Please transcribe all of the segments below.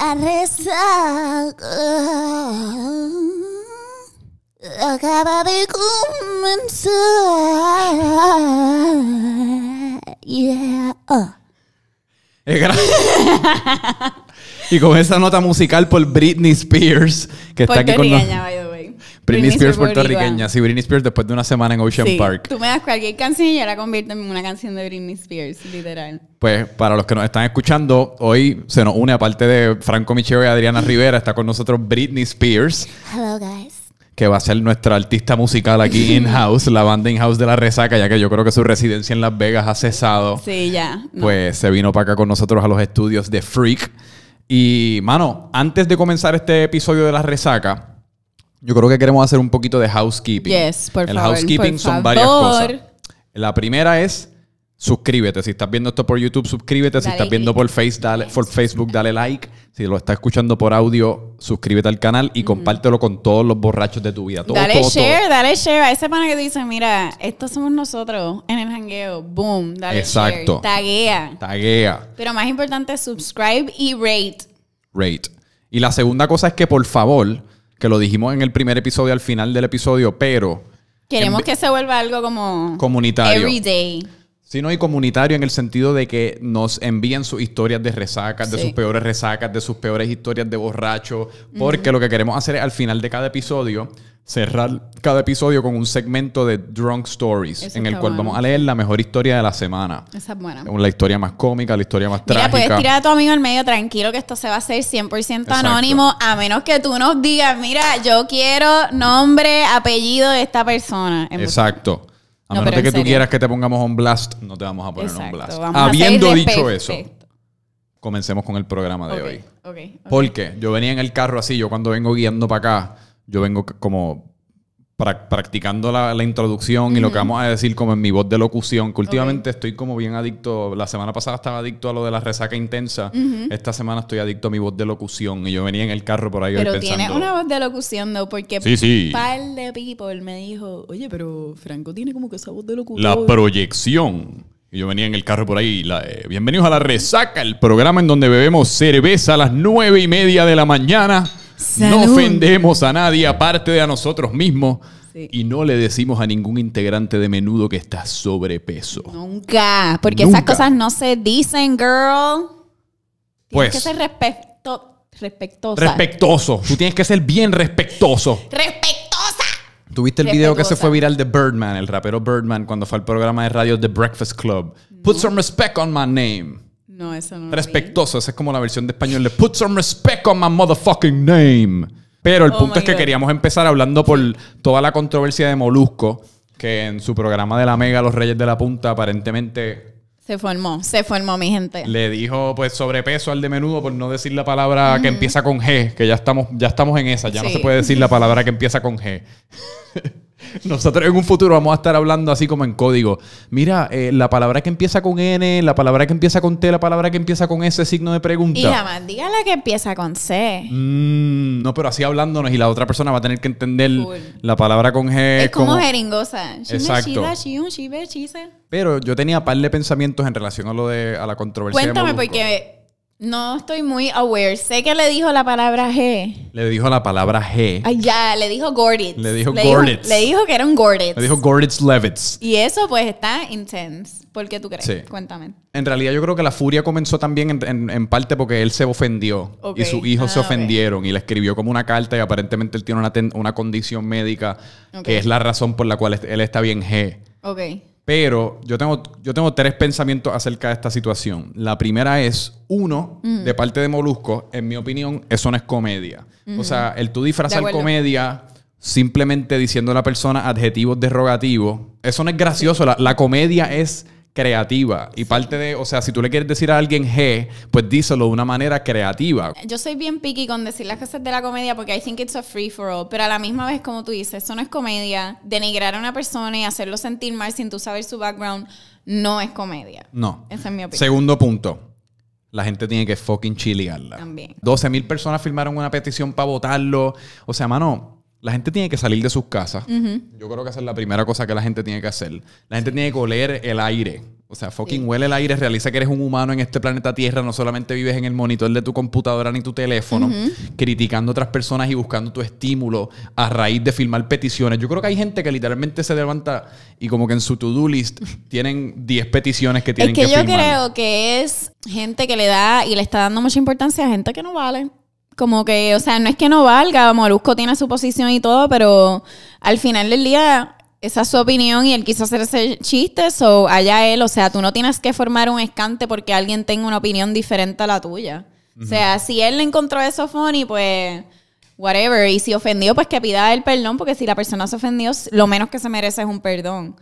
La resaca acaba de comenzar. Yeah. Oh. Es gra- y con esa nota musical por Britney Spears, que está aquí con nosotros. Way. Britney, Spears puertorriqueña. Sí, Britney Spears después de una semana en Ocean Sí, Park. Tú me das cualquier canción y yo la convierto en una canción de Britney Spears, literal. Pues para los que nos están escuchando, hoy se nos une, aparte de Franco Micheo y Adriana Rivera, está con nosotros Britney Spears, Hello, guys. que va a ser nuestra artista musical aquí in-house, la banda in-house de La Resaca, ya que yo creo que su residencia en Las Vegas ha cesado. Sí, ya. no. Pues se vino para acá con nosotros a los estudios de Freak. Y, mano, antes de comenzar este episodio de La Resaca, yo creo que queremos hacer un poquito de housekeeping. Yes, por El favor, housekeeping por son varias favor. cosas. La primera es suscríbete. Si estás viendo esto por YouTube, suscríbete. Si Dale estás viendo por, Face, dale, por Facebook, dale like. Si lo estás escuchando por audio, suscríbete al canal y compártelo con todos los borrachos de tu vida. Todo, dale todo, share, dale share a ese pana que dice, mira, estos somos nosotros en el hangueo. Boom, dale Exacto. share. Taguea. Taguea. Pero más importante, subscribe y rate. rate. Y la segunda cosa es que, por favor, que lo dijimos en el primer episodio, al final del episodio, pero Queremos que se vuelva algo como Comunitario. everyday. Sino y comunitario en el sentido de que nos envíen sus historias de resacas, de Sí. sus peores resacas, de sus peores historias de borracho, porque lo que queremos hacer es al final de cada episodio cerrar cada episodio con un segmento de drunk stories Eso en el cual bueno. vamos a leer la mejor historia de la semana. Esa es buena. La historia más cómica, la historia más Mira, puedes trágica. tirar a tu amigo al medio tranquilo que esto se va a hacer 100% Exacto. anónimo, a menos que tú nos digas, mira, yo quiero nombre, apellido de esta persona. Exacto. A No, menos de que tú quieras que te pongamos on blast, no te vamos a poner on Exacto, blast. vamos a Habiendo dicho eso, comencemos con el programa de hoy. Porque yo venía en el carro así, yo cuando vengo guiando para acá, yo vengo como practicando la, la introducción y lo que vamos a decir como en mi voz de locución, que últimamente estoy como bien adicto, la semana pasada estaba adicto a lo de la resaca intensa, esta semana estoy adicto a mi voz de locución y yo venía en el carro por ahí hoy Pero tiene una voz de locución, ¿no? Porque Sí, sí. un par de people me dijo, oye, pero Franco tiene como que esa voz de locutor. La proyección. Y yo venía en el carro por ahí. la- eh, bienvenidos a La Resaca, el programa en donde bebemos cerveza a las nueve y media de la mañana. No ofendemos a nadie aparte de a nosotros mismos. Sí. Y no le decimos a ningún integrante de menudo que está sobrepeso. Nunca, porque Nunca. esas cosas no se dicen, girl. Pues- Tienes que ser respecto, respectosa. Respectoso. Tú tienes que ser bien respectoso. ¡Respectosa! ¿Tuviste el video que se fue viral de Birdman, el rapero Birdman, cuando fue al programa de radio The Breakfast Club? Put some respect on my name. No, eso no. Respectoso, esa es como la versión de español de Put some respect on my motherfucking name. Pero el Oh punto es que God. queríamos empezar hablando por toda la controversia de Molusco, que en su programa de la Mega, Los Reyes de la Punta, aparentemente Se formó, se formó, mi gente. le dijo pues sobrepeso al de menudo por no decir la palabra que empieza con G, que ya estamos, ya estamos en esa, ya no se puede decir la palabra que empieza con G. Nosotros en un futuro vamos a estar hablando así como en código. Mira, eh, la palabra que empieza con N, la palabra que empieza con T, la palabra que empieza con S, signo de pregunta. Y jamás diga la que empieza con C. Mm, no, pero así hablándonos y la otra persona va a tener que entender la palabra con G. es como, jeringosa. Shime, Exacto. Pero yo tenía par de pensamientos en relación a lo de a la controversia. Cuéntame, porque no estoy muy aware. Sé que le dijo la palabra G. Le dijo la palabra G. Ay, ya, le dijo Gorditz. Le dijo Gorditz. le dijo que era un Gorditz. Le dijo Gorditz Levitz. Y eso, pues, está intense. ¿Por qué tú crees? Sí. Cuéntame. En realidad yo creo que la furia comenzó también en, en- en parte porque él se ofendió y sus hijos se Ah, ofendieron y le escribió como una carta y aparentemente él tiene una, ten- una condición médica que es la razón por la cual él está bien G. Ok. Pero yo tengo, yo tengo tres pensamientos acerca de esta situación. La primera es, uno, Mm. de parte de Molusco, en mi opinión, eso no es comedia. O sea, el tú disfrazar comedia simplemente diciendo a la persona adjetivos derogativos, eso no es gracioso. La, la comedia es creativa. Y parte de, o sea, si tú le quieres decir a alguien G, pues díselo de una manera creativa. Yo soy bien picky con decir las cosas de la comedia porque I think it's a free for all. Pero a la misma vez, como tú dices, eso no es comedia. Denigrar a una persona y hacerlo sentir mal sin tú saber su background no es comedia. No. Esa es mi opinión. Segundo punto. La gente tiene que fucking chiligarla. También. 12 mil personas firmaron una petición para votarlo. O sea, mano, La gente tiene que salir de sus casas. Yo creo que esa es la primera cosa que la gente tiene que hacer. La gente tiene que oler el aire. O sea, fucking huele el aire, realiza que eres un humano en este planeta Tierra, no solamente vives en el monitor de tu computadora ni tu teléfono, criticando a otras personas y buscando tu estímulo a raíz de filmar peticiones. Yo creo que hay gente que literalmente se levanta y como que en su to-do list tienen 10 peticiones que tienen es que, que yo creo que es gente que le da y le está dando mucha importancia a gente que no vale. Como que, o sea, no es que no valga, Molusco tiene su posición y todo, pero al final del día esa es su opinión y él quiso hacer ese chiste, o allá él, o sea, tú no tienes que formar un escante porque alguien tenga una opinión diferente a la tuya. O sea, si él le encontró eso funny, pues whatever, y si ofendió, pues que pida el perdón, porque si la persona se ofendió, lo menos que se merece es un perdón.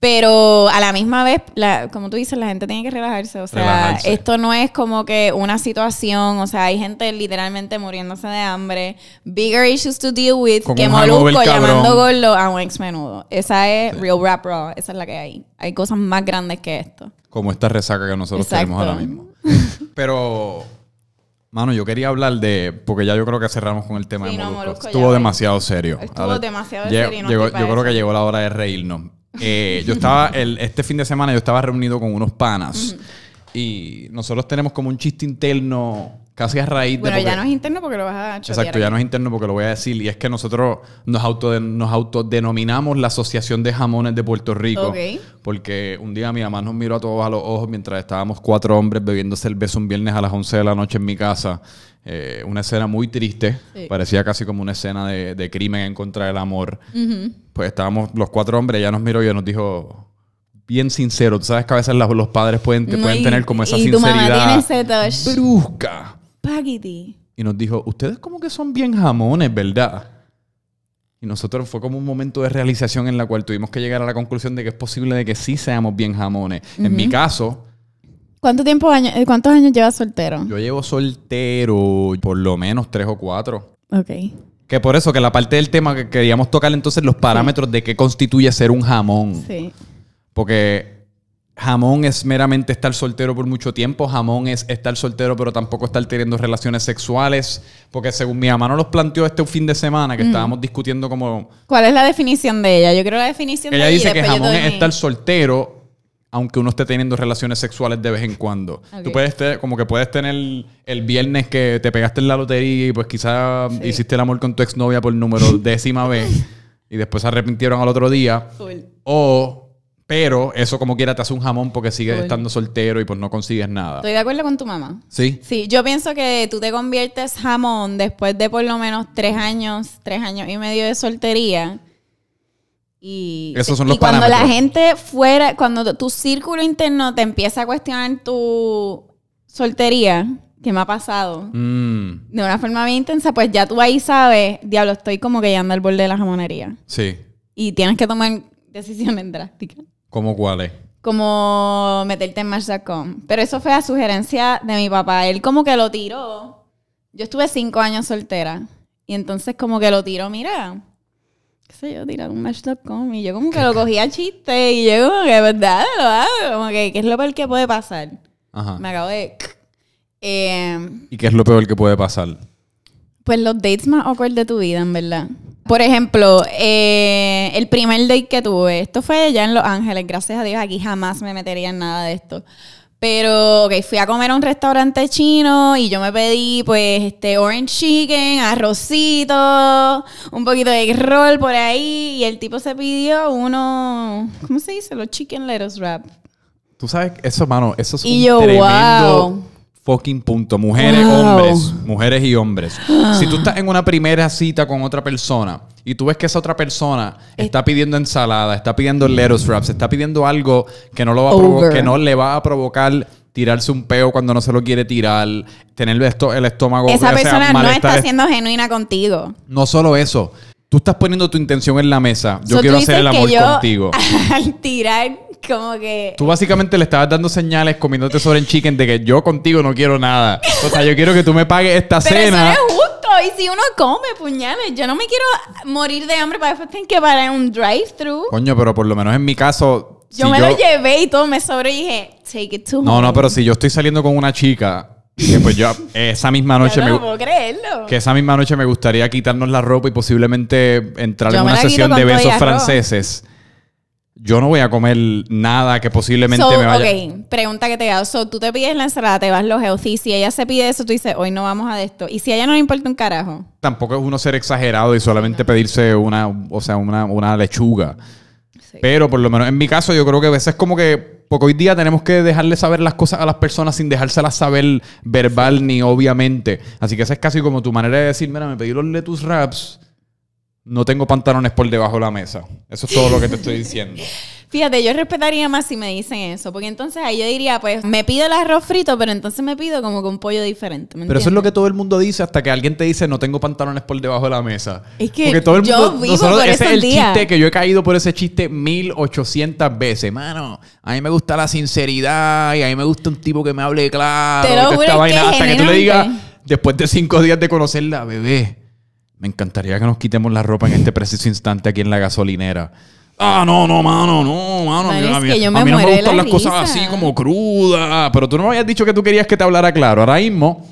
Pero a la misma vez, la- como tú dices, la gente tiene que relajarse. O sea, Relajarse. esto no es como que una situación. O sea, hay gente literalmente muriéndose de hambre. Bigger issues to deal with que Molusco llamando gordo a un ex menudo. Esa es real rap raw. Esa es la que hay. Hay cosas más grandes que esto. Como esta resaca que nosotros Exacto. tenemos ahora mismo. Pero, mano, yo quería hablar de. Porque ya yo creo que cerramos con el tema Sí, de no, Molusco. Molusco ya Estuvo demasiado serio. Estuvo demasiado serio no llegó- yo creo que llegó la hora de reírnos. Eh, yo estaba, el, este fin de semana, yo estaba reunido con unos panas. Y nosotros tenemos como un chiste interno, casi a raíz de. Bueno, porque- ya no es interno porque lo vas a Exacto, ya no es interno porque lo voy a decir. Y es que nosotros nos, auto, nos autodenominamos la Asociación de Jamones de Puerto Rico. Ok. Porque un día mi mamá nos miró a todos a los ojos mientras estábamos cuatro hombres bebiendo cerveza un viernes a las 11 de la noche en mi casa. Eh, una escena muy triste. Sí. Parecía casi como una escena de, de crimen en contra del amor. Pues estábamos los cuatro hombres, ella nos miró y nos dijo... Bien sincero, tú sabes que a veces los padres pueden, te No, pueden y- tener como esa y sinceridad ese brusca Paquiti. y nos dijo, ustedes como que son bien jamones, ¿verdad? Y nosotros fue como un momento de realización en la cual tuvimos que llegar a la conclusión de que es posible de que sí seamos bien jamones. En mi caso, ¿Cuánto tiempo año- eh, ¿Cuántos años llevas soltero? yo llevo soltero por lo menos tres o cuatro. Ok. Que por eso que la parte del tema que queríamos tocar entonces los parámetros de qué constituye ser un jamón. Sí. Porque jamón es meramente estar soltero por mucho tiempo. Jamón es estar soltero, pero tampoco estar teniendo relaciones sexuales. Porque según mi mamá nos los planteó este fin de semana, que estábamos discutiendo como. ¿Cuál es la definición de ella? Yo quiero la definición Ella de ella. y dice que jamón es mi- estar soltero. Aunque uno esté teniendo relaciones sexuales de vez en cuando. Tú puedes tener, como que puedes tener el viernes que te pegaste en la lotería y pues quizás Sí. hiciste el amor con tu exnovia por número décima vez y después se arrepintieron al otro día. O, pero eso como quiera te hace un jamón porque sigues Cool. estando soltero y pues no consigues nada. Estoy de acuerdo con tu mamá. ¿Sí? Sí, yo pienso que tú te conviertes jamón después de por lo menos tres años, tres años y medio de soltería. Y, Esos son y los cuando la gente fuera, cuando tu círculo interno te empieza a cuestionar tu soltería, que me ha pasado, Mm, de una forma bien intensa, pues ya tú ahí sabes, diablo, estoy como que llegando al borde de la jamonería. sí. Y tienes que tomar decisiones drásticas. ¿Cómo cuál es? como meterte en Match.com. Pero eso fue a sugerencia de mi papá. Él como que lo tiró. Yo estuve cinco años soltera. Y entonces como que lo tiró, mira, qué sé yo, tirar un Match.com. Y yo como que lo cogía chiste. Y yo como que, ¿verdad? Lo hago. Como que, ¿qué es lo peor que puede pasar? Ajá. Me acabo de... Eh, ¿Y qué es lo peor que puede pasar? pues los dates más awkward de tu vida, en verdad. Por ejemplo, eh, el primer date que tuve, esto fue ya en Los Ángeles, gracias a Dios, aquí jamás me metería en nada de esto. Pero, ok, fui a comer a un restaurante chino y yo me pedí, pues, este, orange chicken, arrocito, un poquito de roll por ahí. Y el tipo se pidió uno, ¿cómo se dice? Los chicken lettuce wrap. Tú sabes, eso, mano, eso es Y un yo, tremendo wow. fucking punto. Mujeres, Wow. hombres, mujeres y hombres. si tú estás en una primera cita con otra persona y tú ves que esa otra persona está pidiendo ensalada, está pidiendo lettuce wraps, está pidiendo algo que no, lo va a provo- que no le va a provocar tirarse un peo cuando no se lo quiere tirar, tener esto- el estómago Esa o sea, persona no malestar. está siendo genuina contigo. No solo eso, tú estás poniendo tu intención en la mesa. Yo So, quiero hacer el dices amor que yo, contigo. Al tirar, como que. Tú básicamente le estabas dando señales comiéndote sobre el chicken de que yo contigo no quiero nada. O sea, yo quiero que tú me pagues esta Pero eso no cena. es. Y si uno come, puñales. Yo no me quiero morir de hambre para después tener que parar en un drive-thru. Coño, pero por lo menos en mi caso. Yo si me lo llevé y todo me sobró y dije, take it to No, home. no, pero si yo estoy saliendo con una chica Que pues yo esa misma noche Ya me no puedo creerlo. que esa misma noche me gustaría quitarnos la ropa y posiblemente entrar Yo en una sesión de besos franceses. Yo no voy a comer nada que posiblemente So, me vaya. ok, pregunta que te hago. So, tú te pides la ensalada, te vas los healthy. Si ella se pide eso, tú dices, hoy no vamos a esto. Y si a ella no le importa un carajo. Tampoco es uno ser exagerado y solamente pedirse una, o sea, una, una lechuga. Sí. Pero por lo menos en mi caso, yo creo que a veces como que, porque hoy día tenemos que dejarle saber las cosas a las personas sin dejárselas saber verbal ni obviamente. Así que esa es casi como tu manera de decir, mira, me pedí los lettuce wraps, no tengo pantalones por debajo de la mesa. Eso es todo lo que te estoy diciendo. Fíjate, yo respetaría más si me dicen eso. Porque entonces ahí yo diría, pues, me pido el arroz frito, pero entonces me pido como que un pollo diferente. ¿me Pero eso es lo que todo el mundo dice hasta que alguien te dice no tengo pantalones por debajo de la mesa. Es que Porque todo el yo mundo, vivo nosotros- por ese es el días. chiste que yo he caído por ese chiste 1800 veces. Mano, a mí me gusta la sinceridad y a mí me gusta un tipo que me hable claro. Te lo juro, esta es vaina, que hasta que tú le digas, después de cinco días de conocerla, bebé, me encantaría que nos quitemos la ropa en este preciso instante aquí en la gasolinera. Ah, no, no, mano, no, mano. Man, a mí, a me mí no me gustan la las cosas así como crudas. Pero tú no me habías dicho que tú querías que te hablara claro. Ahora mismo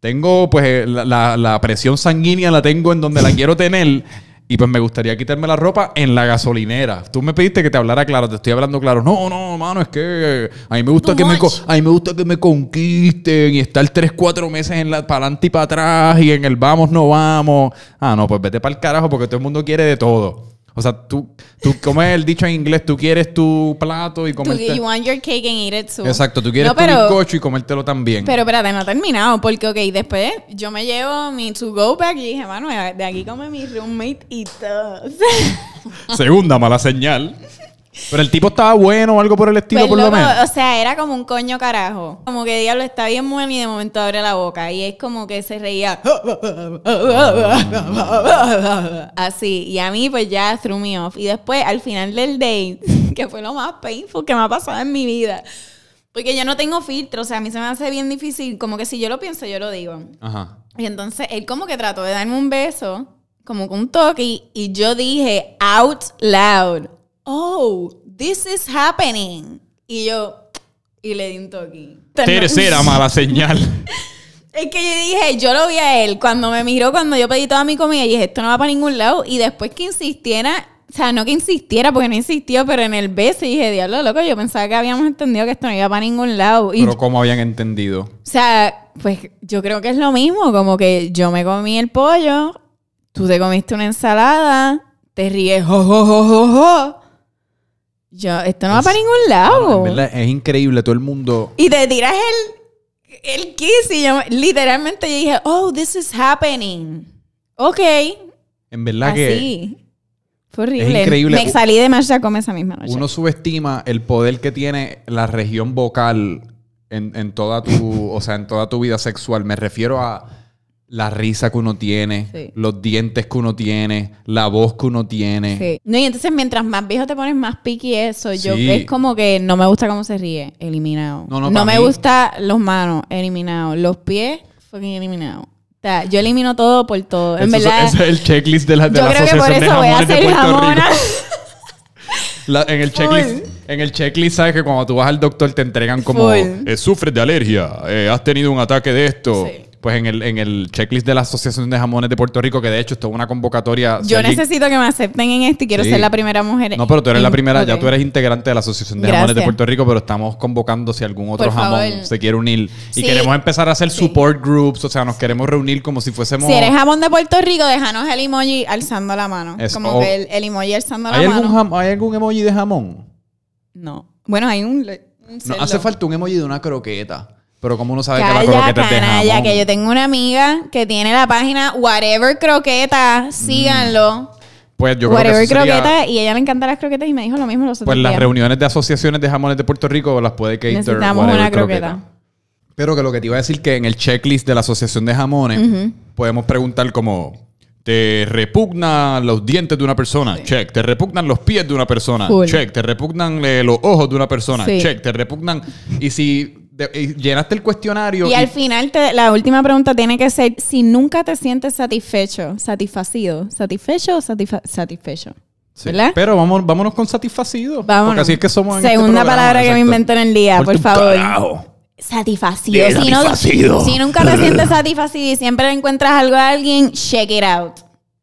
tengo, pues, eh, la, la- la presión sanguínea la tengo en donde la quiero tener. Y pues me gustaría quitarme la ropa en la gasolinera. Tú me pediste que te hablara claro, te estoy hablando claro. No, no, mano, es que a mí me gusta Too que me a mí me gusta que me conquisten y estar tres, cuatro meses en la para adelante y para atrás y en el vamos, no vamos. Ah, no, pues vete para el carajo porque todo el mundo quiere de todo. O sea, tú, tú como es el dicho en inglés, tú quieres tu plato y comerte. you want your cake and eat it too. Exacto, tú quieres No, tu pero- bizcocho y comértelo también. Pero espérate, no he terminado. Porque, ok, después yo me llevo mi to-go bag y dije, mano, de aquí come mi roommate y todo. Segunda mala señal. Pero el tipo estaba bueno o algo por el estilo, Pues, por lo menos. O sea, era como un coño carajo. Como que diablo está bien bueno y de momento abre la boca. Y es como que se reía. Así. Y a mí, pues ya threw me off. Y después, al final del date, que fue lo más painful que me ha pasado en mi vida. Porque yo no tengo filtro. O sea, a mí se me hace bien difícil. Como que si yo lo pienso, yo lo digo. Ajá. Y entonces él como que trató de darme un beso, como con un toque, y, y yo dije out loud, oh, this is happening. Y yo, y le di un toque. Tercera mala señal. Es que yo dije, yo lo vi a él cuando me miró, cuando yo pedí toda mi comida, y dije, esto no va para ningún lado. Y después que insistiera, o sea, no que insistiera, porque no insistió, pero en el beso, dije, diablo, loco, yo pensaba que habíamos entendido que esto no iba para ningún lado. Y Pero ¿cómo habían entendido? o sea, pues yo creo que es lo mismo, como que yo me comí el pollo, tú te comiste una ensalada, te ríes, jo, jo, jo, jo, jo. Yo, esto no va para ningún lado. Verdad, es increíble, todo el mundo. Y te tiras el, el kiss y yo, literalmente yo dije, oh, this is happening. Ok, En verdad que así. Fue horrible. increíble. Me salí de Marcha Come esa misma noche. uno subestima el poder que tiene la región vocal en, en toda tu, o sea, en toda tu vida sexual. Me refiero a la risa que uno tiene, Sí. los dientes que uno tiene, la voz que uno tiene. Sí. No, y entonces mientras más viejo te pones más piqui eso, yo Sí. es como que no me gusta cómo se ríe, eliminado. No, no, No, me mí- gusta los manos, eliminado. Los pies, fucking eliminado. O sea, yo elimino todo por todo. En Eso- verdad, ese es el checklist de la, de yo la creo que por eso voy a jamona. La- en, el checklist, Full. en el checklist, sabes que cuando tú vas al doctor te entregan como eh, sufres de alergia, eh, has tenido un ataque de esto. Sí. Pues en el, en el checklist de la Asociación de Jamones de Puerto Rico, que de hecho esto es una convocatoria. si Yo alguien- necesito que me acepten en esto y quiero Sí. ser la primera mujer. No, pero tú eres la primera, ya tú eres integrante de la Asociación de Jamones de. Puerto Rico, pero estamos convocando si algún otro Por jamón favor. se quiere unir. Sí. Y queremos empezar a hacer Sí. support groups, o sea, nos queremos reunir como si fuésemos... Si eres jamón de Puerto Rico, déjanos el emoji alzando la mano. Es- como o- que el, el emoji alzando la ¿Hay mano. algún, jam- ¿Hay algún emoji de jamón? No. Bueno, hay un. un No, hace falta un emoji de una croqueta. Pero como uno sabe que la Calla, croqueta es de canalla, jamón. que yo tengo una amiga que tiene la página Whatever Croqueta. Síganlo. Pues yo creo que Whatever sería- Croqueta. Y ella le encantan las croquetas y me dijo lo mismo los otros Pues las días. reuniones de asociaciones de jamones de Puerto Rico las puede cater Necesitamos whatever una croqueta. Pero que lo que te iba a decir que en el checklist de la Asociación de Jamones podemos preguntar como ¿te repugnan los dientes de una persona? Check. ¿Te repugnan los pies de una persona? Full. Check. ¿Te repugnan eh, los ojos de una persona? Sí. Check. ¿Te repugnan? Y si de- llenaste el cuestionario Y al final, te- la última pregunta tiene que ser: si nunca te sientes satisfecho, satisfacido, ¿satisfecho o satisfa- satisfecho? Sí. ¿Verdad? Pero vamos, vámonos con satisfacido. Vámonos. Porque así es que somos en este Segunda programa, palabra que me invento en el día, por favor. carajo. satisfacido. Si, no- satisfacido. si nunca te sientes satisfacido y siempre le encuentras algo a alguien, check it out.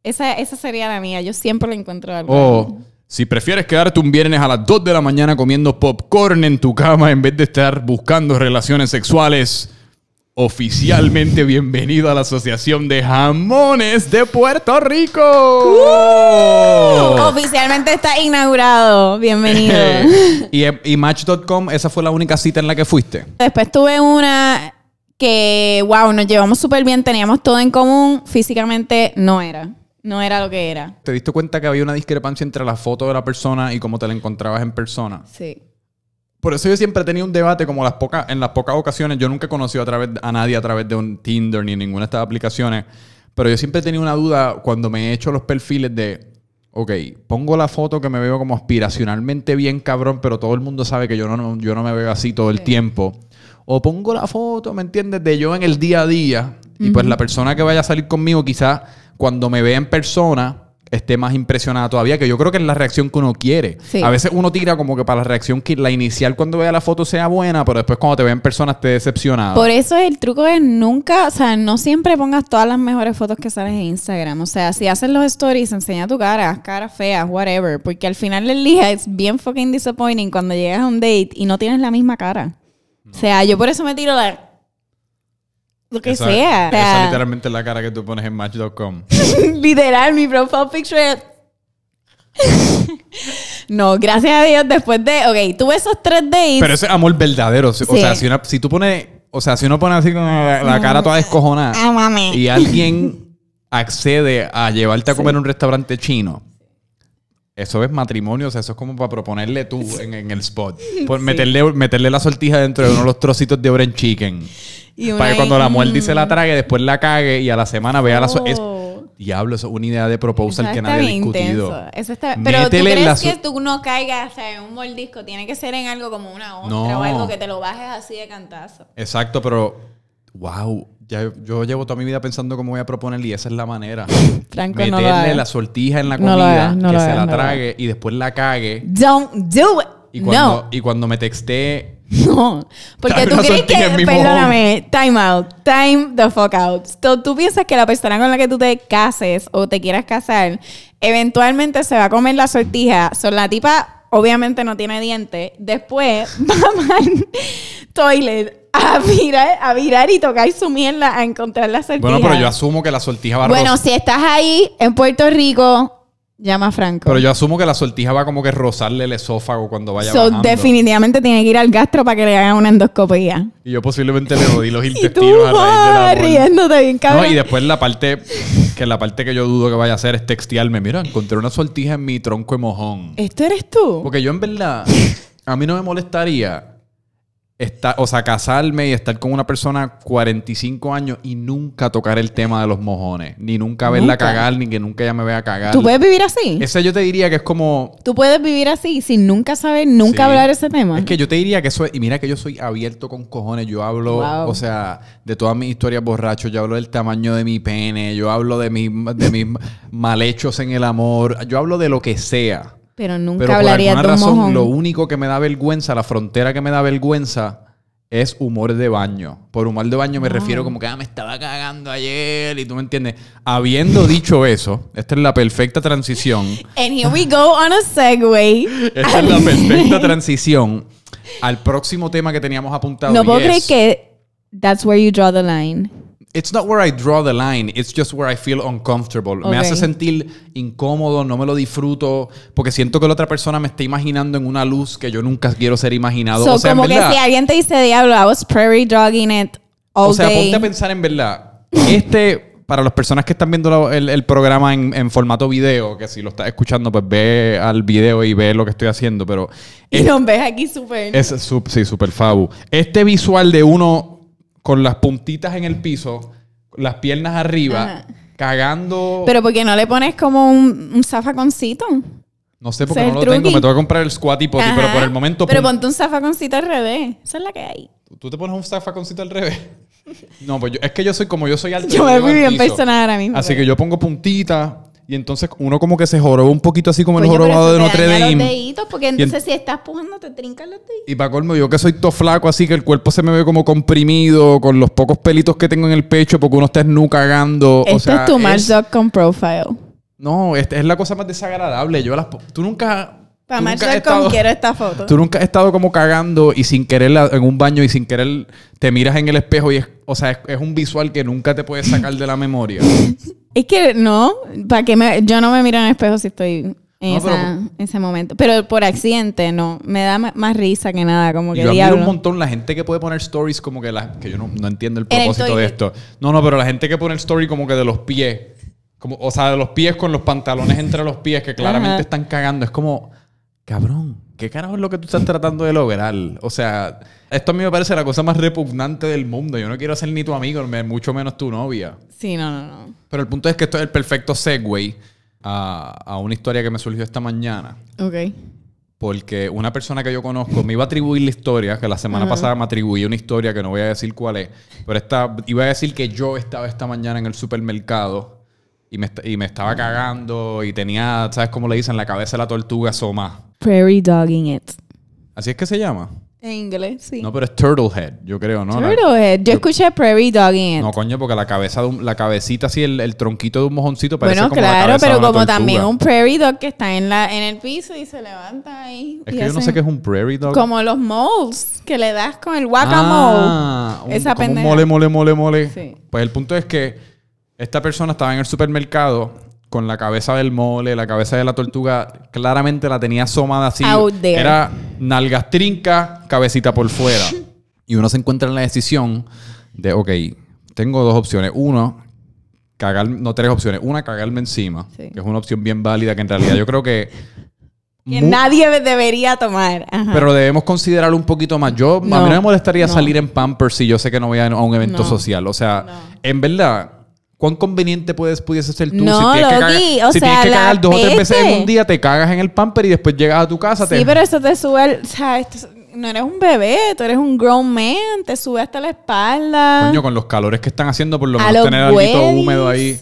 Esa, esa sería la mía. Yo siempre le encuentro algo. a O alguien. Si prefieres quedarte un viernes a las 2 de la mañana comiendo popcorn en tu cama en vez de estar buscando relaciones sexuales, oficialmente bienvenido a la Asociación de Jamones de Puerto Rico. Oficialmente está inaugurado. Bienvenido. y, y Match.com, esa fue la única cita en la que fuiste. Después tuve una que, wow, nos llevamos súper bien, teníamos todo en común. Físicamente no era. No era lo que era. ¿Te diste cuenta que había una discrepancia entre la foto de la persona y cómo te la encontrabas en persona? Sí. Por eso yo siempre he tenido un debate como las pocas, en las pocas ocasiones. Yo nunca he conocido a, través, a nadie a través de un Tinder ni ninguna de estas aplicaciones. Pero yo siempre he tenido una duda cuando me he hecho los perfiles de, ok, pongo la foto que me veo como aspiracionalmente bien cabrón, pero todo el mundo sabe que yo no, yo no me veo así todo el tiempo. O pongo la foto, ¿me entiendes? De yo en el día a día. Y pues la persona que vaya a salir conmigo quizás cuando me vea en persona esté más impresionada todavía, que yo creo que es la reacción que uno quiere. Sí. A veces uno tira como que para la reacción que la inicial cuando vea la foto sea buena, pero después cuando te vea en persona esté decepcionada. Por eso el truco es nunca, o sea, no siempre pongas todas las mejores fotos que sales en Instagram. O sea, si haces los stories, enseña tu cara, caras feas, whatever. Porque al final del día es bien fucking disappointing cuando llegas a un date y no tienes la misma cara. O sea, yo por eso me tiro la... Lo que esa, sea. Esa sea, literalmente es la cara que tú pones en Match.com. literal, mi profile picture es... no, gracias a Dios, después de... Ok, tuve esos tres dates. Pero ese es amor verdadero. O Sí. sea, si, una- si tú pones... O sea, si uno pone así con la, la cara toda descojonada Ah, mami. y alguien accede a llevarte a comer a un restaurante chino, eso es matrimonio, o sea, eso es como para proponerle tú en, en el spot. Por meterle, meterle la sortija dentro de uno de los trocitos de orange chicken. Y una Para que cuando la muerde y se la trague, después la cague y a la semana vea la... so- es- Oh. diablo, eso es una idea de proposal Eso que nadie ha discutido. intenso. Eso está- Pero tú Métele crees la que tú no caigas o sea, en un mordisco. Tiene que ser en algo como una ostra No. o algo que te lo bajes así de cantazo. Exacto, pero wow, ya, yo llevo toda mi vida pensando cómo voy a proponer y esa es la manera. Franco, no lo Meterle hagas. la sortija en la No lo comida, no que lo se la trague y después la cague. Don't do it. Y cuando, y cuando me texté, No. Porque tú crees que. Perdóname. Time out. Time the fuck out. Tú piensas que la persona con la que tú te cases o te quieras casar, eventualmente se va a comer la sortija. Son la tipa, obviamente no tiene dientes. Después va al toilet a virar, a virar y tocar su mierda a encontrar la sortija. bueno, pero yo asumo que la sortija va Bueno, ros- si estás ahí en Puerto Rico, llama a Franco. Pero yo asumo que la sortija va como que rozarle el esófago cuando vaya So, bajando. definitivamente tiene que ir al gastro para que le hagan una endoscopía. Y yo posiblemente le jodí los intestinos a raíz ah, amor. riéndote bien cabrón. No, y después la parte que la parte que yo dudo que vaya a hacer es textearme. Mira, encontré una sortija en mi tronco de mojón. ¿Esto eres tú? Porque yo en verdad, a mí no me molestaría estar, o sea, casarme y estar con una persona 45 años y nunca tocar el tema de los mojones. Ni nunca verla Nunca. cagar, ni que nunca ella me vea cagar. ¿Tú puedes vivir así? Ese yo te diría que es como... ¿Tú puedes vivir así sin nunca saber, nunca Sí. hablar ese tema? Es que yo te diría que eso es, y mira que yo soy abierto con cojones, yo hablo, Wow. o sea, de todas mis historias borrachos, yo hablo del tamaño de mi pene, yo hablo de mis, de mis mal hechos en el amor, yo hablo de lo que sea. Pero nunca Pero por hablarías alguna de un razón, mojón. lo único que me da vergüenza, la frontera que me da vergüenza, es humor de baño. Por humor de baño me refiero como que ah, me estaba cagando ayer y tú me entiendes. Habiendo dicho eso, esta es la perfecta transición. And here we go on a segue. Esta es la perfecta transición al próximo tema que teníamos apuntado. no puedo creer que that's where you draw the line. It's not where I draw the line, it's just where I feel uncomfortable. Ok. Me hace sentir incómodo, no me lo disfruto, porque siento que la otra persona me está imaginando en una luz que yo nunca quiero ser imaginado. So, o sea, en como que verdad, si alguien te dice, diablo, I was prairie dogging it all o sea, day. ponte a pensar en verdad. Este, para las personas que están viendo el, el programa en, en formato video, que si lo estás escuchando, pues ve al video y ve lo que estoy haciendo, pero y nos ves aquí súper... Es sí, super fabu. Este visual de uno con las puntitas en el piso, las piernas arriba, Ajá. cagando. Pero ¿por qué no le pones como un, un zafaconcito? no sé por qué ese no lo tengo. Me tengo que comprar el squatty potty, pero Ajá. por el momento. Pero ponte un zafaconcito al revés. Esa es la que hay. ¿Tú te pones un zafaconcito al revés? No, pues yo- es que yo soy como yo soy alto. Yo me al bien personal ahora mismo. Así pero- que yo pongo puntita Y entonces uno como que se joroba un poquito así como el Coño, jorobado de Notre Dame. Los deditos, porque entonces si estás pujando te trincan los deditos. Y para colmo, yo que soy todo flaco, así que el cuerpo se me ve como comprimido, con los pocos pelitos que tengo en el pecho, porque uno está nu cagando. o Esto sea, es tu Match.com profile. No, este es la cosa más desagradable. Yo las... Tú nunca... Para Match.com estado- quiero esta foto. Tú nunca has estado como cagando y sin querer la- en un baño y sin querer te miras en el espejo y es, o sea, es, es un visual que nunca te puedes sacar de la memoria. Es que no, para que me, yo no me miro en el espejo si estoy en No, esa- pero- ese momento. Pero por accidente, no. Me da más risa que nada, como que yo admiro diablo. un montón la gente que puede poner stories como que la, que yo no, no entiendo el propósito de esto. No, no, pero la gente que pone el story como que de los pies. Como, o sea, de los pies con los pantalones entre los pies que claramente Ajá. están cagando. Es como, cabrón, ¿qué carajo es lo que tú estás tratando de lograr? O sea, esto a mí me parece la cosa más repugnante del mundo. Yo no quiero ser ni tu amigo, mucho menos tu novia. Sí, no, no, no. Pero el punto es que esto es el perfecto segue a, a una historia que me surgió esta mañana. Ok. Porque una persona que yo conozco me iba a atribuir la historia, que la semana pasada me atribuí una historia que no voy a decir cuál es, pero esta, iba a decir que yo estaba esta mañana en el supermercado y me, y me estaba cagando y tenía, ¿sabes cómo le dicen? La cabeza de la tortuga asoma. Prairie dogging it. Así es que se llama. En inglés, sí. No, pero es Turtlehead, yo creo, ¿no? La- Turtlehead. Yo escuché prairie dogging it. no, coño, porque la cabeza de un- la cabecita así, el, el tronquito de un mojoncito parece bueno, como la claro, cabeza de pero una como tortuga. también un prairie dog que está en la en el piso y se levanta ahí. Es y que yo no hace- sé qué es un prairie dog. Como los moles que le das con el guacamole. Ah, un- Esa como un pendeja. mole, mole, mole, mole. Sí. Pues el punto es que esta persona estaba en el supermercado con la cabeza del mole, la cabeza de la tortuga, claramente la tenía asomada así. Out there. Era nalgas trinca, cabecita por fuera. y uno se encuentra en la decisión de, ok, tengo dos opciones. Uno, cagar, no tres opciones. Una, cagarme encima, Sí. que es una opción bien válida que en realidad yo creo que... Que nadie debería tomar. Ajá. pero debemos considerarlo un poquito más. Yo, a mí No, me molestaría no. salir en Pampers si yo sé que no voy a, a un evento No. social. O sea, en verdad, ¿cuán conveniente puedes, pudiese ser tú No, si tienes que cagar, o si sea, tienes que cagar dos o tres veces en un día, te cagas en el Pamper y después llegas a tu casa? Sí, te... pero eso te sube al... O sea, esto- no eres un bebé, tú eres un grown man. Te sube hasta la espalda. Coño, con los calores que están haciendo, por lo A menos tener algo húmedo ahí.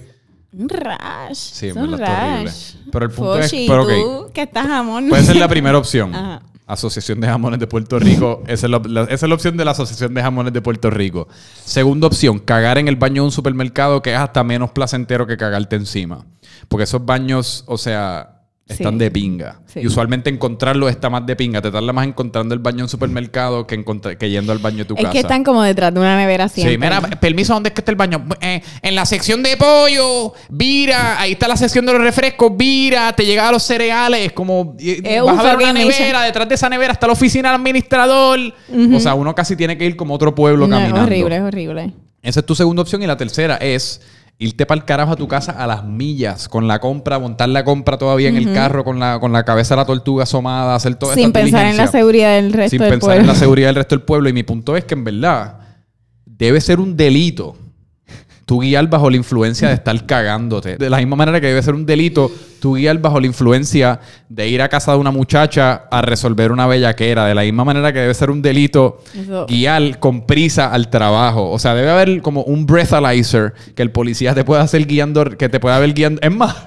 Un rash. Sí, es un está horrible. rash. Pero el punto es- pero tú que estás jamón. Puede ser la primera opción. Ajá. Asociación de Jamones de Puerto Rico. Esa es, la, la- esa es la opción de la Asociación de Jamones de Puerto Rico. Segunda opción, cagar en el baño de un supermercado que es hasta menos placentero que cagarte encima. Porque esos baños, o sea, están Sí. de pinga. Sí. Y usualmente encontrarlo está más de pinga. Te tarda más encontrando el baño en supermercado que, encontrar- que yendo al baño de tu Es casa. que están como detrás de una nevera siempre. Sí, mira, permiso, ¿dónde es que está el baño? Eh, en la sección de pollo, vira, ahí está la sección de los refrescos, vira, te llegan los cereales, es como Es vas a ver una nevera, mission. detrás de esa nevera está la oficina del administrador. O sea, uno casi tiene que ir como otro pueblo No, es caminando. horrible, es horrible. Esa es tu segunda opción y la tercera es irte para el carajo a tu casa a las millas con la compra, montar la compra todavía en el carro con la, con la cabeza de la tortuga asomada, hacer todo Sin pensar en la seguridad del resto sin del pensar pueblo. en la seguridad del resto del pueblo. Y mi punto es que en verdad debe ser un delito tú guiar bajo la influencia de estar cagándote. De la misma manera que debe ser un delito tú guiar bajo la influencia de ir a casa de una muchacha a resolver una bellaquera. De la misma manera que debe ser un delito Eso- guiar con prisa al trabajo. O sea, debe haber como un breathalyzer que el policía te pueda hacer guiando, que te pueda ver guiando. Es más,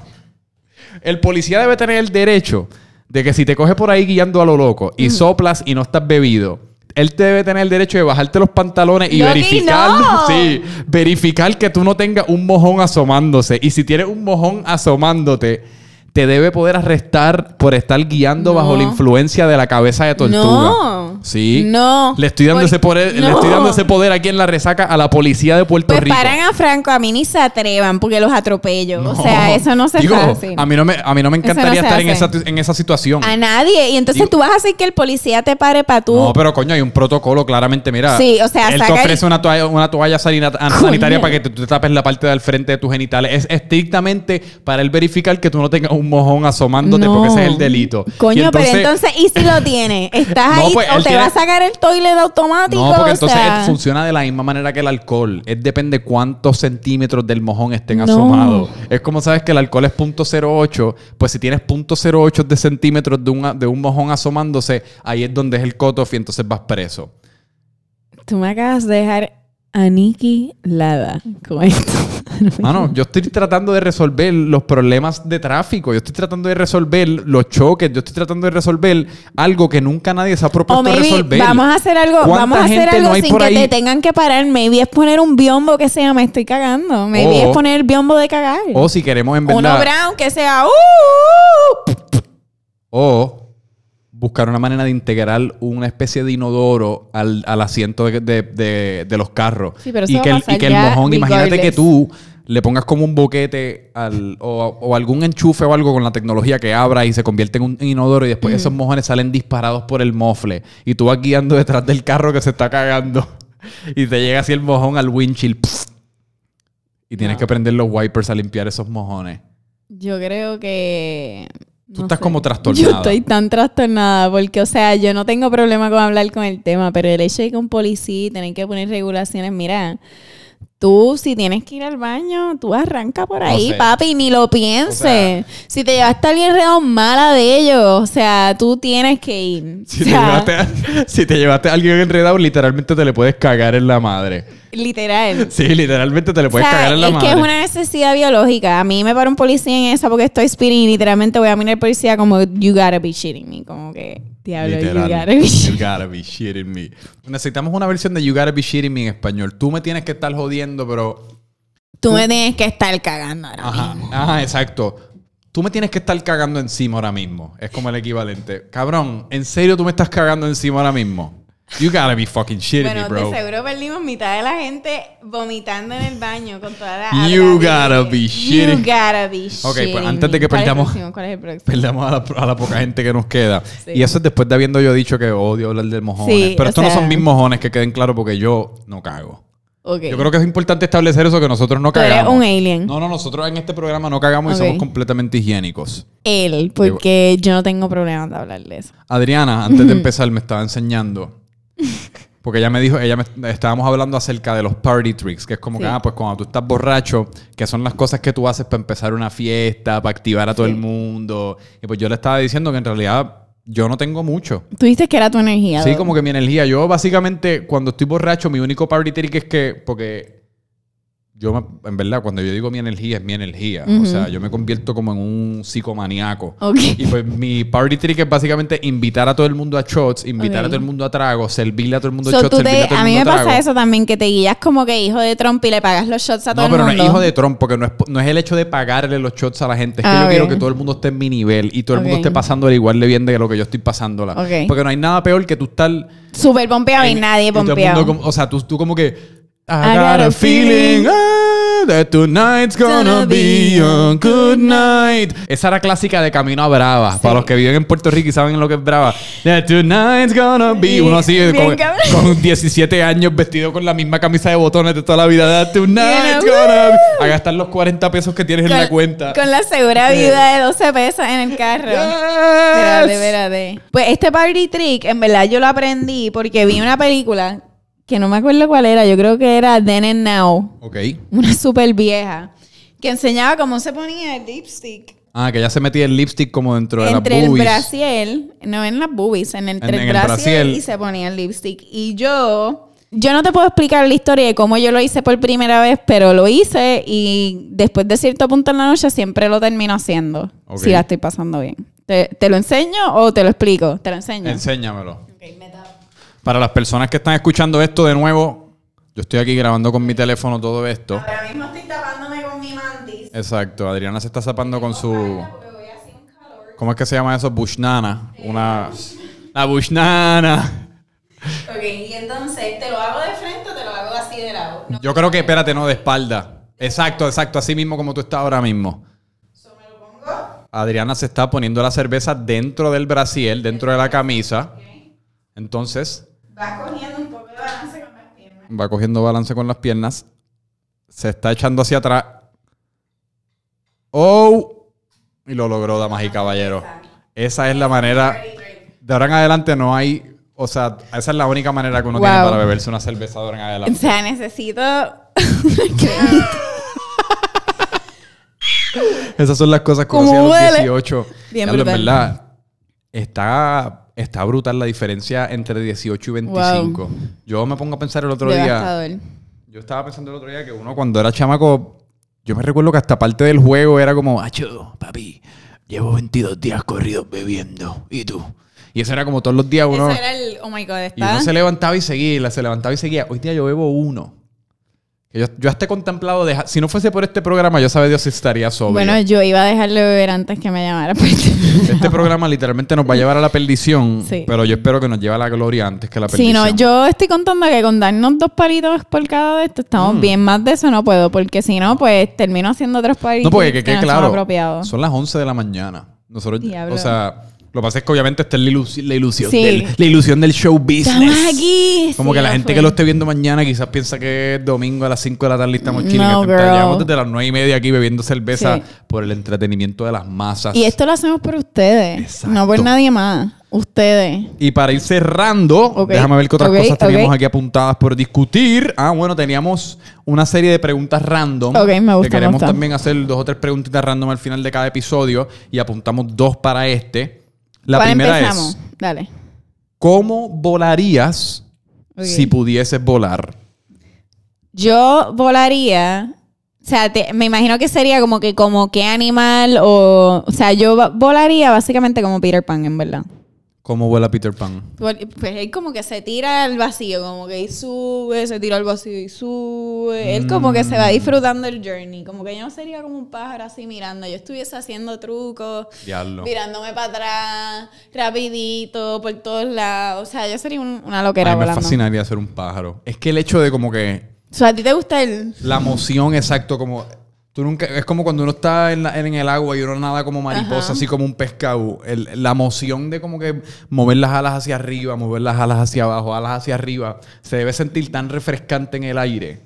el policía debe tener el derecho de que si te coge por ahí guiando a lo loco y soplas y no estás bebido, él te debe tener el derecho de bajarte los pantalones y verificar, no. sí, verificar que tú no tengas un mojón asomándose. Y si tienes un mojón asomándote, te debe poder arrestar por estar guiando No. bajo la influencia de la cabeza de tortuga. No. Sí. No. Le estoy dando Por- ese poder, le estoy dando ese poder aquí en la resaca a la policía de Puerto Pues Rico. paran a Franco, a mí ni se atrevan porque los atropello. O sea, eso no se Digo, hace. A mí no me, a mí no me no encantaría estar en esa, en esa situación. A nadie. Y entonces Digo- tú vas a hacer que el policía te pare para tú. No, pero coño, hay un protocolo claramente, mira. Sí, o sea, Él te ofrece una toalla, una toalla sanitaria para que tú te tapes la parte del frente de tus genitales. Es estrictamente para él verificar que tú no tengas un mojón asomándote, porque ese es el delito. Coño, pero entonces, ¿y si lo tiene? ¿Estás ahí pues, o te tiene- va a sacar el toilet automático? No, porque entonces sea, funciona de la misma manera que el alcohol. Es depende cuántos centímetros del mojón estén No. asomados. Es como sabes que el alcohol es .08, pues si tienes .08 de centímetros de, una- de un mojón asomándose, ahí es donde es el cutoff y entonces vas preso. Tú me acabas de dejar aniquilada con esto. Mano, yo estoy tratando de resolver los problemas de tráfico. Yo estoy tratando de resolver los choques. Yo estoy tratando de resolver algo que nunca nadie se ha propuesto O maybe resolver. vamos a hacer algo, ¿Cuánta vamos a hacer algo no sin que ahí? te tengan que parar. Maybe es poner un biombo que sea me estoy cagando. Maybe es poner el biombo de cagar. O si queremos en Uno brown que sea uh, O buscar una manera de integrar una especie de inodoro al, al asiento de, de- de- de los carros. Sí, pero eso y que el, y que el mojón, imagínate que tú le pongas como un boquete al, o, o algún enchufe o algo con la tecnología que abra y se convierte en un inodoro y después esos mojones salen disparados por el mofle y tú vas guiando detrás del carro que se está cagando y te llega así el mojón al windshield pss, y tienes No. que prender los wipers a limpiar esos mojones. Yo creo que. Tú estás como trastornada. Yo estoy tan trastornada porque, o sea, yo no tengo problema con hablar con el tema, pero el hecho de que un policía tener que poner regulaciones, mira, tú si tienes que ir al baño, tú arranca por ahí, papi, ni lo pienses. O sea- si te llevaste a alguien enredado, mala de ellos. O sea, tú tienes que ir. Si, O te llevaste a, si te llevaste a alguien enredado, literalmente te le puedes cagar en la madre. Literal. Sí, literalmente te le puedes o sea, cagar en la es madre. que es una necesidad biológica. A mí me para un policía en esa porque estoy speeding y literalmente voy a mirar al policía como, you gotta be shitting me. Como que, diablo, Literal. you gotta be shitting You gotta be shitting me. Necesitamos una versión de You gotta be shitting me en español. Tú me tienes que estar jodiendo, pero. Tú me tienes que estar cagando ahora Ajá, mismo. ajá, exacto. Tú me tienes que estar cagando encima ahora mismo. Es como el equivalente. Cabrón, ¿en serio tú me estás cagando encima ahora mismo? You gotta be fucking shitting Bueno, me, bro. de seguro perdimos mitad de la gente vomitando en el baño con toda la... You de- gotta be shitting. You gotta be Ok, shitting. pues antes de que ¿Cuál es el perdamos-? ¿Cuál es el próximo? Perdamos a la, a la poca gente que nos queda. Sí. Y eso es después de habiendo yo dicho que odio hablar de mojones. Sí, Pero estos no son mis mojones, que queden claros, porque yo no cago. Ok. Yo creo que es importante establecer eso, que nosotros no cagamos. un alien. No, no, nosotros en este programa no cagamos Ok. y somos completamente higiénicos. Él, porque yo no tengo problema de hablar de eso. Adriana, antes de empezar, me estaba enseñando. Porque ella me dijo, ella me estábamos hablando acerca de los party tricks, que es como que, ah, pues cuando tú estás borracho, que son las cosas que tú haces para empezar una fiesta, para activar a todo Sí. el mundo. Y pues yo le estaba diciendo que en realidad yo no tengo mucho. Tú dices que era tu energía. Sí, como que mi energía. Yo básicamente cuando estoy borracho, mi único party trick es que, porque yo, me- en verdad, cuando yo digo mi energía, es mi energía. O Ujú. sea, yo me convierto como en un psicomaniaco. Ok. Y pues mi party trick es básicamente invitar a todo el mundo a shots, invitar Ok. a todo el mundo a tragos, servirle a todo el mundo So, shots, servirle te- a todo el a mí mundo me pasa eso también, que te guías como que hijo de Trump y le pagas los shots a todo No, el pero no mundo. es hijo de Trump, porque no es, no es el hecho de pagarle los shots a la gente. Es que Ah, yo ok. quiero que todo el mundo esté en mi nivel y todo el mundo esté pasándole igual de bien de lo que yo estoy pasándola. Porque no hay nada peor que tú estar Súper pompeado y nadie pompeado. mundo o sea, tú, tú como que. I, I got, a feeling ah, that tonight's gonna Gonna be a good night. Esa era clásica de Camino a Brava. Sí. Para los que viven en Puerto Rico y saben lo que es Brava. That tonight's gonna be. Uno así con, con 17 años vestido con la misma camisa de botones de toda la vida. That tonight's gonna be. A gastar los 40 pesos que tienes en la cuenta. Con la segura vida de 12 pesos en el carro. Espérate, Yes. espérate. Pues este party trick, en verdad yo lo aprendí porque vi una película que no me acuerdo cuál era. Yo creo que era Then and Now. Ok. Una súper vieja. Que enseñaba cómo se ponía el lipstick. Ah, que ya se metía el lipstick como dentro de entre las el boobies. brasiel, no en las boobies, en, entre En- el, en el brasiel, brasiel. y se ponía el lipstick. Y yo, yo no te puedo explicar la historia de cómo yo lo hice por primera vez, pero lo hice y después de cierto punto en la noche siempre lo termino haciendo. Ok. Si la estoy pasando bien. ¿Te, te lo enseño o te lo explico? Te lo enseño. Enséñamelo. Ok, me tapo. Para las personas que están escuchando esto de nuevo, yo estoy aquí grabando con mi teléfono todo esto. Ahora mismo estoy tapándome con mi mantis. Exacto, Adriana se está zapando con su... ¿Cómo es que se llama eso? Bushnana. Una... La Bushnana. Ok, y entonces, ¿te lo hago de frente o te lo hago así de lado? No, Yo creo que, espérate, no, de espalda. Exacto, exacto, así mismo como tú estás ahora mismo. so me lo pongo. Adriana se está poniendo la cerveza dentro del brasiel, dentro de la camisa. Entonces, Vas cogiendo un poco de balance con las piernas. va cogiendo balance con las piernas. Se está echando hacia atrás. ¡Oh! Y lo logró, damas y caballeros. Esa es la manera. De ahora en adelante no hay. O sea, esa es la única manera que uno tiene para beberse una cerveza de ahora en O adelante. sea, necesito. Esas son las cosas que uno ¿Cómo hacía a los huele? 18. Bien Diablo, en brutal. verdad, está, está brutal la diferencia entre 18 y 25. Yo me pongo a pensar el otro día. Devastador. yo estaba pensando el otro día que uno cuando era chamaco, yo me recuerdo que hasta parte del juego era como, acho, papi, llevo 22 días corridos bebiendo. ¿Y tú? Y eso era como todos los días uno... Ese era el, oh my god, Y está. uno se levantaba y seguía, se levantaba y seguía. Hoy día yo bebo uno. Que Yo, yo hasta he contemplado dejar... Si no fuese por este programa, yo sabe Dios si estaría sobrio. Bueno, yo iba a dejarlo beber antes que me llamara. este programa literalmente nos va a llevar a la perdición. Sí. Pero yo espero que nos lleve a la gloria antes que la Sí, perdición. no, yo estoy contando que con darnos dos palitos por cada de estos Mm. estamos bien. Más de eso no puedo, porque si no, pues termino haciendo otros palitos No, porque que, que son claro. Son las 11 de la mañana. Nosotros, Diablo. o sea, lo que pasa es que obviamente esta es la, ilusi- la ilusión, Sí. del, la ilusión del show business. Estamos aquí. Como Sí, que la gente fue. que lo esté viendo mañana quizás piensa que es domingo a las 5 de la tarde y estamos chilling. No. Llevamos desde las 9 y media aquí bebiendo cerveza Sí. por el entretenimiento de las masas. Y esto lo hacemos por ustedes, Exacto. no por nadie más. Ustedes. Y para ir cerrando, Ok, déjame ver qué otras cosas teníamos aquí apuntadas por discutir. Ah, bueno, teníamos una serie de preguntas random. Ok, me gusta, Que queremos también hacer dos o tres preguntitas random al final de cada episodio y apuntamos dos para este. La ¿Cuál primera empezamos? es, Dale. ¿cómo volarías si pudieses volar? Yo volaría. O sea, te- me imagino que sería como que como qué animal o... O sea, yo volaría básicamente como Peter Pan, en verdad. ¿Cómo vuela Peter Pan? Pues él como que se tira al vacío, como que y sube, se tira al vacío y sube. Él como que se Mm. va disfrutando el journey. Como que yo no sería como un pájaro así mirando. Yo estuviese haciendo trucos, Diablo. mirándome para atrás, rapidito, por todos lados. O sea, yo sería un- una A loquera mí me volando. fascinaría ser un pájaro. Es que el hecho de como que O sea, ¿a ti te gusta el...? la emoción, exacto, como... Tú nunca, es como cuando uno está en, la- en el agua y uno nada como mariposa, Ajá. así como un pescado. El- la emoción de como que mover las alas hacia arriba, mover las alas hacia abajo, alas hacia arriba, se debe sentir tan refrescante en el aire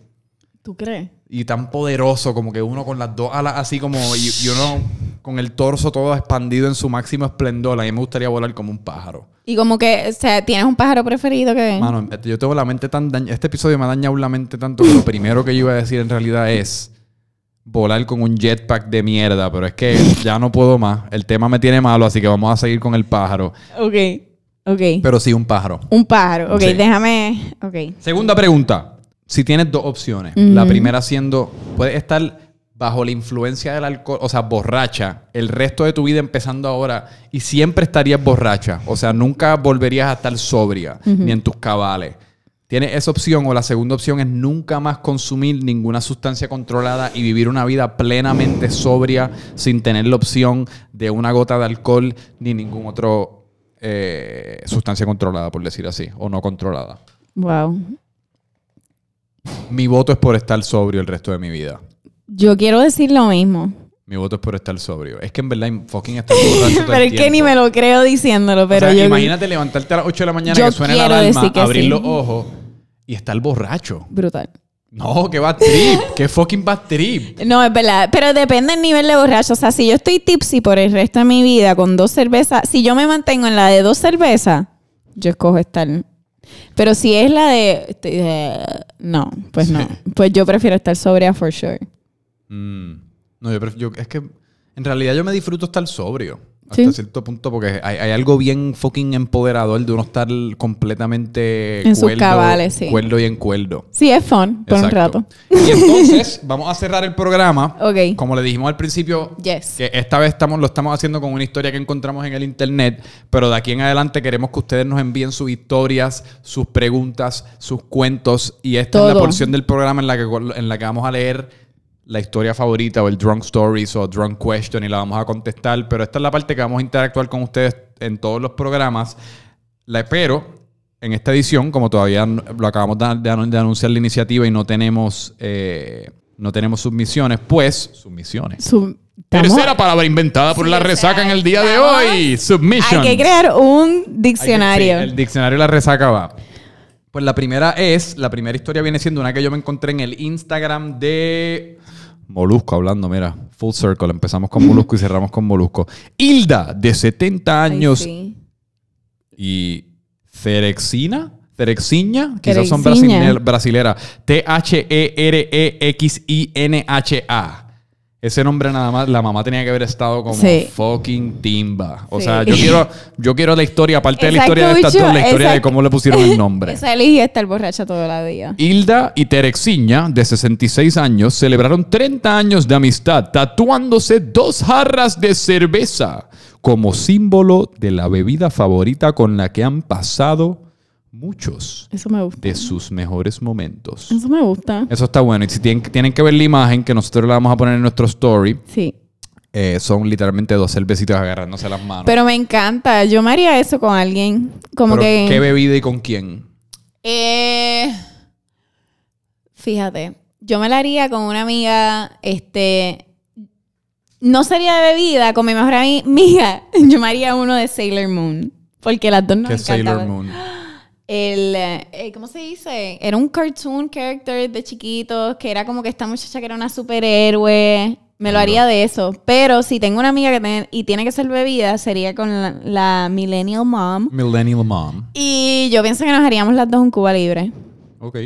¿Tú crees? y tan poderoso como que uno con las dos alas así como y, y uno con el torso todo expandido en su máximo esplendor. A mí me gustaría volar como un pájaro. Y como que, o sea, ¿tienes un pájaro preferido que...? Mano, yo tengo la mente tan dañada. Este episodio me ha dañado la mente tanto que lo primero que yo iba a decir en realidad es volar con un jetpack de mierda. Pero es que ya no puedo más. El tema me tiene malo, así que vamos a seguir con el pájaro. Ok, ok. Pero sí, un pájaro. un pájaro. Ok, Sí. déjame... Ok. Segunda pregunta. Si tienes dos opciones. La primera siendo, puedes estar bajo la influencia del alcohol, o sea, borracha, el resto de tu vida empezando ahora y siempre estarías borracha. O sea, nunca volverías a estar sobria, ni en tus cabales. Tienes esa opción o la segunda opción es nunca más consumir ninguna sustancia controlada y vivir una vida plenamente sobria sin tener la opción de una gota de alcohol ni ningún otro eh, sustancia controlada, por decir así, o no controlada. Wow. Mi voto es por estar sobrio el resto de mi vida. Yo quiero decir lo mismo. Mi voto es por estar sobrio. Es que en verdad fucking estar borracho pero es que ni me lo creo diciéndolo, O pero sea, yo... imagínate levantarte a las 8 de la mañana Yo que suene la alarma, abrir sí. los ojos y estar borracho. Brutal. No, que bad trip. que fucking bad trip. No, es verdad. Pero depende del nivel de borracho. O sea, si yo estoy tipsy por el resto de mi vida con dos cervezas, si yo me mantengo en la de dos cervezas, yo escojo estar. Pero si es la de. estoy de- no, pues no. Pues yo prefiero estar sobria for sure. Mm. No, yo, pref- yo- es que en realidad yo me disfruto estar sobrio. Hasta Sí. cierto punto, porque hay, hay algo bien fucking empoderador de uno estar completamente En sus cabales, sí. cuerdo y en cuerdo. Sí, es fun por un rato. Y entonces vamos a cerrar el programa. Ok. Como le dijimos al principio, Yes. que esta vez estamos, lo estamos haciendo con una historia que encontramos en el internet, pero de aquí en adelante queremos que ustedes nos envíen sus historias, sus preguntas, sus cuentos. Y esta es la porción del programa en la que, en la que vamos a leer la historia favorita o el drunk stories o drunk question y la vamos a contestar. Pero esta es la parte que vamos a interactuar con ustedes en todos los programas. La espero en esta edición, como todavía lo acabamos de, de anun- de anunciar la iniciativa y no tenemos, eh, no tenemos submisiones, pues, submisiones. Su- estamos- Tercera palabra inventada por Sí, la resaca en el día de estamos- hoy. Submission. Hay que crear un Hay que- diccionario. sí, el diccionario de la resaca va. Pues la primera es, la primera historia viene siendo una que yo me encontré en el Instagram de Molusco, hablando, mira, full circle. Empezamos con Molusco y cerramos con Molusco. Hilda, de 70 Ay, años sí. y Cerexina, Cerexiña, quizás son brasileras. E T-H-E-R-E-X-I-N-H-A. Ese nombre nada más, la mamá tenía que haber estado como Sí. fucking timba. O Sí. sea, yo quiero, yo quiero la historia, aparte de la historia de estas dos, la historia de cómo le pusieron el nombre. Esa elegí estar borracha todo el día. Hilda y Terexiña, de 66 años, celebraron 30 años de amistad tatuándose dos jarras de cerveza como símbolo de la bebida favorita con la que han pasado muchos Eso me gusta. de sus mejores momentos. Eso me gusta. Eso está bueno. Y si tienen, tienen que ver la imagen que nosotros la vamos a poner en nuestro story, Sí. eh, son literalmente dos cervecitas agarrándose las manos. Pero me encanta. Yo me haría eso con alguien. Como Pero, que. ¿Qué bebida y con quién? Eh, fíjate, yo me la haría con una amiga, este, no sería de bebida, con mi mejor ami- amiga, yo me haría uno de Sailor Moon, porque las dos nos ¿Qué Sailor encantaban. Moon? El, eh, ¿cómo se dice? Era un cartoon character de chiquitos, que era como que esta muchacha que era una superhéroe. Me lo haría de eso. Pero si tengo una amiga que tiene, y tiene que ser bebida, sería con la, la Millennial Mom. Millennial Mom. Y yo pienso que nos haríamos las dos un Cuba libre. Ok,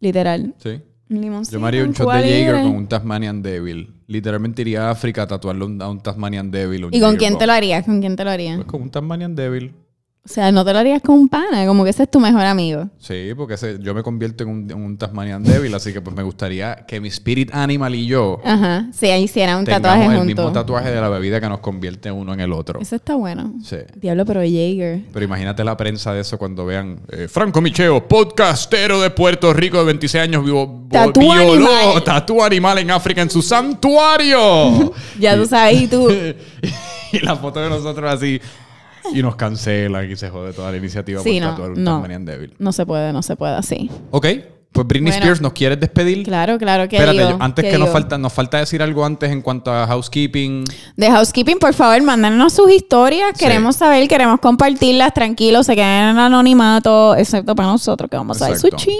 Literal. sí. Un limoncito, Yo me haría un shot Cuba de Jaeger libre. con un Tasmanian Devil. Literalmente iría a África a tatuarle un- a un Tasmanian Devil. un ¿Y con quién te lo harías? ¿Con quién te lo harías? Pues con un Tasmanian Devil. O sea, no te lo harías con un pana, como que ese es tu mejor amigo. Sí, porque ese- yo me convierto en un, en un Tasmanian Devil, así que pues me gustaría que mi Spirit Animal y yo Ajá. Si ahí hiciera un tengamos tatuaje el juntos. mismo tatuaje de la bebida que nos convierte uno en el otro. Eso está bueno. Sí. Diablo, pero Jaeger. Pero imagínate la prensa de eso cuando vean eh, Franco Micheo, podcastero de Puerto Rico de 26 años, vivo, Tatú violó, animal. tatú animal en África en su santuario. Ya tú sabes, y tú. y la foto de nosotros así. Y nos cancelan y se jode toda la iniciativa Sí, por no, tatuar un no. Tasmanian Devil. No se puede, no se puede así. Ok, pues Britney Bueno. Spears, ¿nos quieres despedir? Claro, claro que Espérate, digo, antes ¿qué que nos falta, nos falta decir algo antes en cuanto a housekeeping. De housekeeping, por favor, mándanos sus historias. Sí. Queremos saber, queremos compartirlas. Tranquilos, se queden en anonimato, excepto para nosotros, que vamos a ver su chisme.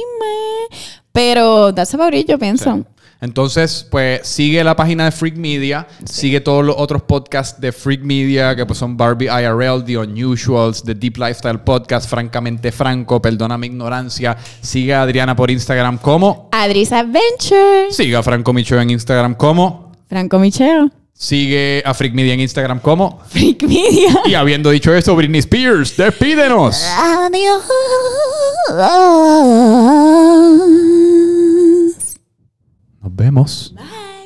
Pero, that's about it, yo pienso. Entonces, pues sigue la página de Freak Media, sigue todos los otros podcasts de Freak Media, que pues son Barbie IRL, The Unusuals, The Deep Lifestyle Podcast, Francamente Franco, Perdona mi ignorancia. Sigue a Adriana por Instagram como. Adris Adventure. Sigue a Franco Micho en Instagram como. Franco Micheo. Sigue a Freak Media en Instagram como. Freak Media. Y habiendo dicho eso, Britney Spears, despídenos. Adiós. Nos vemos. Bye.